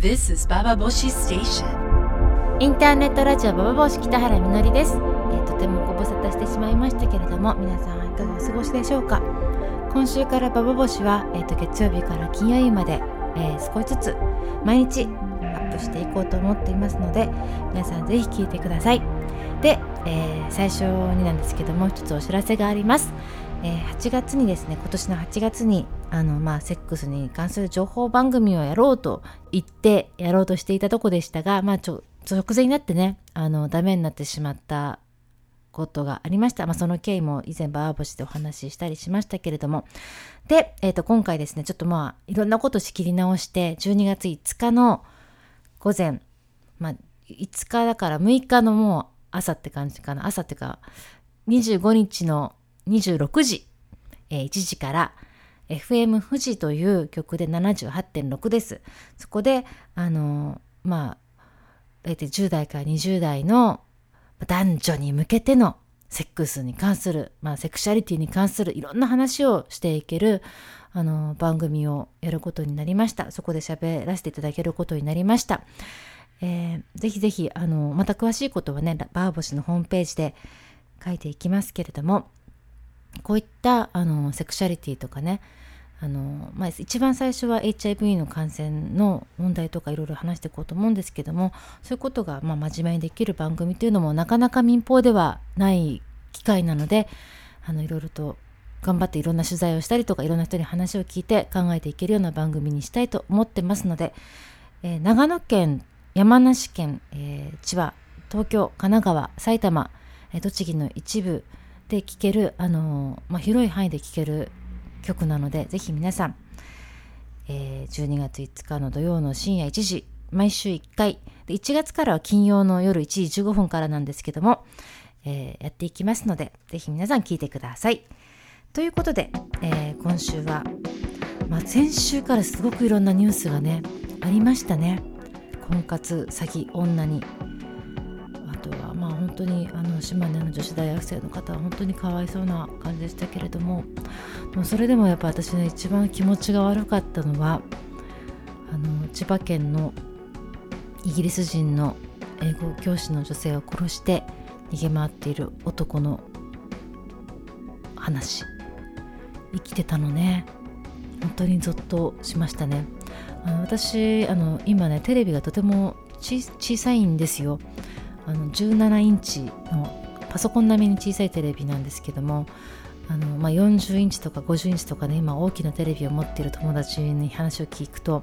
This is Baba Boshi Station. インターネットラジオババ帽子北原みのりです、えーとてもご無沙汰してしまいましたけれども皆さんいかがお過ごしでしょうか？今週からババ帽子は、えー、と月曜日から金曜日まで、えー少しずつ毎日アップしていこうと思っていますので皆さんぜひ聞いてください。で、えー最初になんですけども一つお知らせがあります、えー8月にですね今年の8月にあのまあセックスに関する情報番組をやろうと言ってやろうとしていたとこでしたがまあちょ直前になってねあのダメになってしまったことがありました。まあ、その経緯も以前バーボシでお話ししたりしましたけれども。で、えっ、と、今回ですね、ちょっとまあ、いろんなこと仕切り直して、12月5日の午前、まあ、5日だから6日のもう朝って感じかな。朝っていうか、25日の26時、えー1時から、FM 富士という曲で78.6です。そこで、あのまあ、大体10代から20代の男女に向けてのセックスに関する、まあ、セクシャリティに関するいろんな話をしていけるあの番組をやることになりました。そこで喋らせていただけることになりました。えーぜひぜひあのまた詳しいことはねバーボシのホームページで書いていきますけれどもこういったあのセクシャリティとかねあの、まあ、一番最初は HIV の感染の問題とかいろいろ話していこうと思うんですけどもそういうことがまあ真面目にできる番組というのもなかなか民放ではない機会なのでいろいろと頑張っていろんな取材をしたりとかいろんな人に話を聞いて考えていけるような番組にしたいと思ってますので、えー長野県山梨県、えー千葉東京神奈川埼玉、えー栃木の一部で聴ける、あのまあ、広い範囲で聴ける曲なのでぜひ皆さん、えー12月5日の土曜の深夜1時毎週1回で1月からは金曜の夜1時15分からなんですけども、えーやっていきますのでぜひ皆さん聞いてください。ということで、えー今週は、まあ、先週からすごくいろんなニュースがねありましたね婚活詐欺女に本当にあの島根の女子大学生の方は本当にかわいそうな感じでしたけれどももそれでもやっぱ私ね一番気持ちが悪かったのはあの千葉県のイギリス人の英語教師の女性を殺して逃げ回っている男の話。生きてたのね。本当にゾッとしましたね。あの私あの今ねテレビがとても小さいんですよ。あの17インチのパソコン並みに小さいテレビなんですけどもあの、まあ、40インチとか50インチとかね今大きなテレビを持っている友達に話を聞くと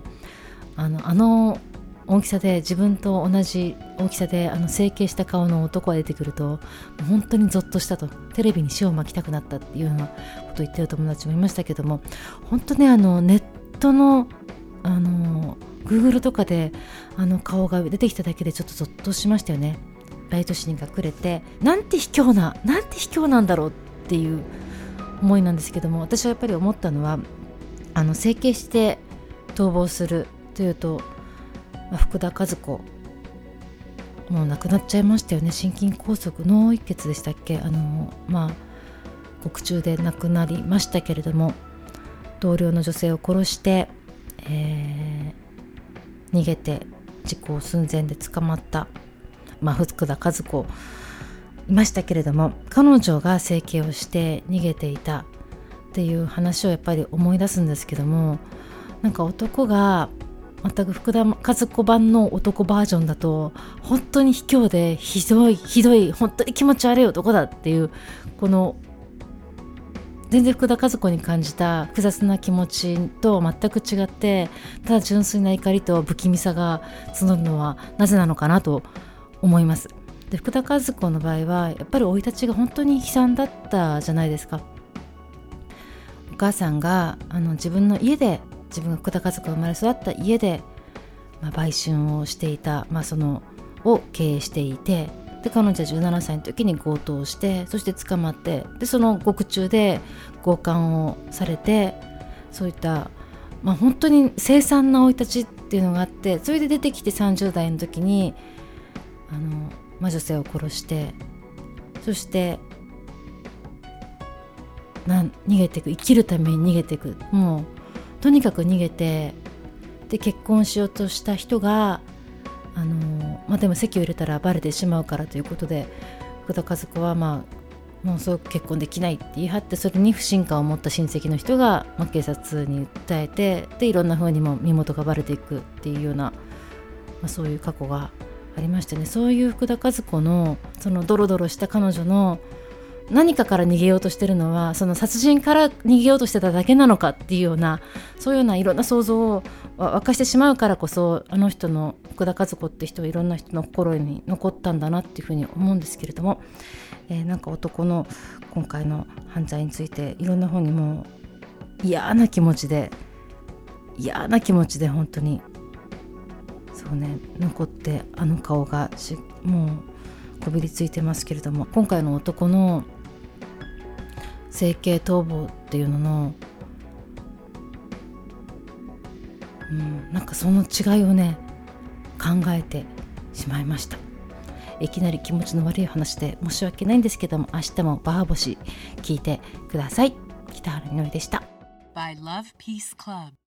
あのあの大きさで自分と同じ大きさであの整形した顔の男が出てくると本当にゾッとしたとテレビに塩を巻きたくなったっていうようなことを言ってる友達もいましたけども本当ねあのネットのあの Google とかであの顔が出てきただけでちょっとゾッとしましたよね。ライト紙に隠れてなんて卑怯ななんて卑怯なんだろうっていう思いなんですけども私はやっぱり思ったのはあの整形して逃亡するというと、まあ福田和子もう亡くなっちゃいましたよね。心筋梗塞脳一血でしたっけ？あのまあ獄中で亡くなりましたけれども同僚の女性を殺して、えー逃げて事故寸前で捕まった、まあ、福田和子いましたけれども彼女が整形をして逃げていたっていう話をやっぱり思い出すんですけどもなんか男が全く福田和子版の男バージョンだと本当に卑怯でひどいひどい本当に気持ち悪い男だっていうこの全然福田和子に感じた複雑な気持ちと全く違ってただ純粋な怒りと不気味さが募るのはなぜなのかなと思います。で福田和子の場合はやっぱり生い立ちが本当に悲惨だったじゃないですか。お母さんがあの自分の家で自分が福田和子が生まれ育った家で、まあ、売春をしていた、まあ、そのを経営していてで彼女は17歳の時に強盗をしてそして捕まってでその獄中で強姦をされてそういった、まあ、本当に凄惨な生い立ちっていうのがあってそれで出てきて30代の時にあの、まあ、女性を殺してそしてなん逃げていく生きるために逃げていく。もうとにかく逃げてで結婚しようとした人があのまあでも籍を入れたらバレてしまうからということで福田和子はまあもうそう結婚できないって言い張ってそれに不信感を持った親戚の人が、まあ、警察に訴えてでいろんな風にも身元がバレていくっていうような、まあ、そういう過去がありましてね。そういう福田和子のそのドロドロした彼女の何かから逃げようとしてるのはその殺人から逃げようとしてただけなのかっていうようなそういうようないろんな想像を沸かしてしまうからこそあの人の福田和子って人はいろんな人の心に残ったんだなっていうふうに思うんですけれども、えー、なんか男の今回の犯罪についていろんな本にも嫌な気持ちで嫌な気持ちで本当にそうね残ってあの顔がしもうこびりついてますけれども今回の男の整形逃亡っていうのの、うん、なんかその違いをね考えてしまいました。いきなり気持ちの悪い話で申し訳ないんですけども明日もバーボシ聞いてください。北原みのりでした。By Love Peace Club